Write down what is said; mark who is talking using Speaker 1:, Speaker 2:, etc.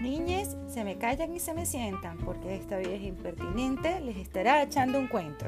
Speaker 1: niñes se me callan y se me sientan, porque esta vieja impertinente les estará echando un cuento.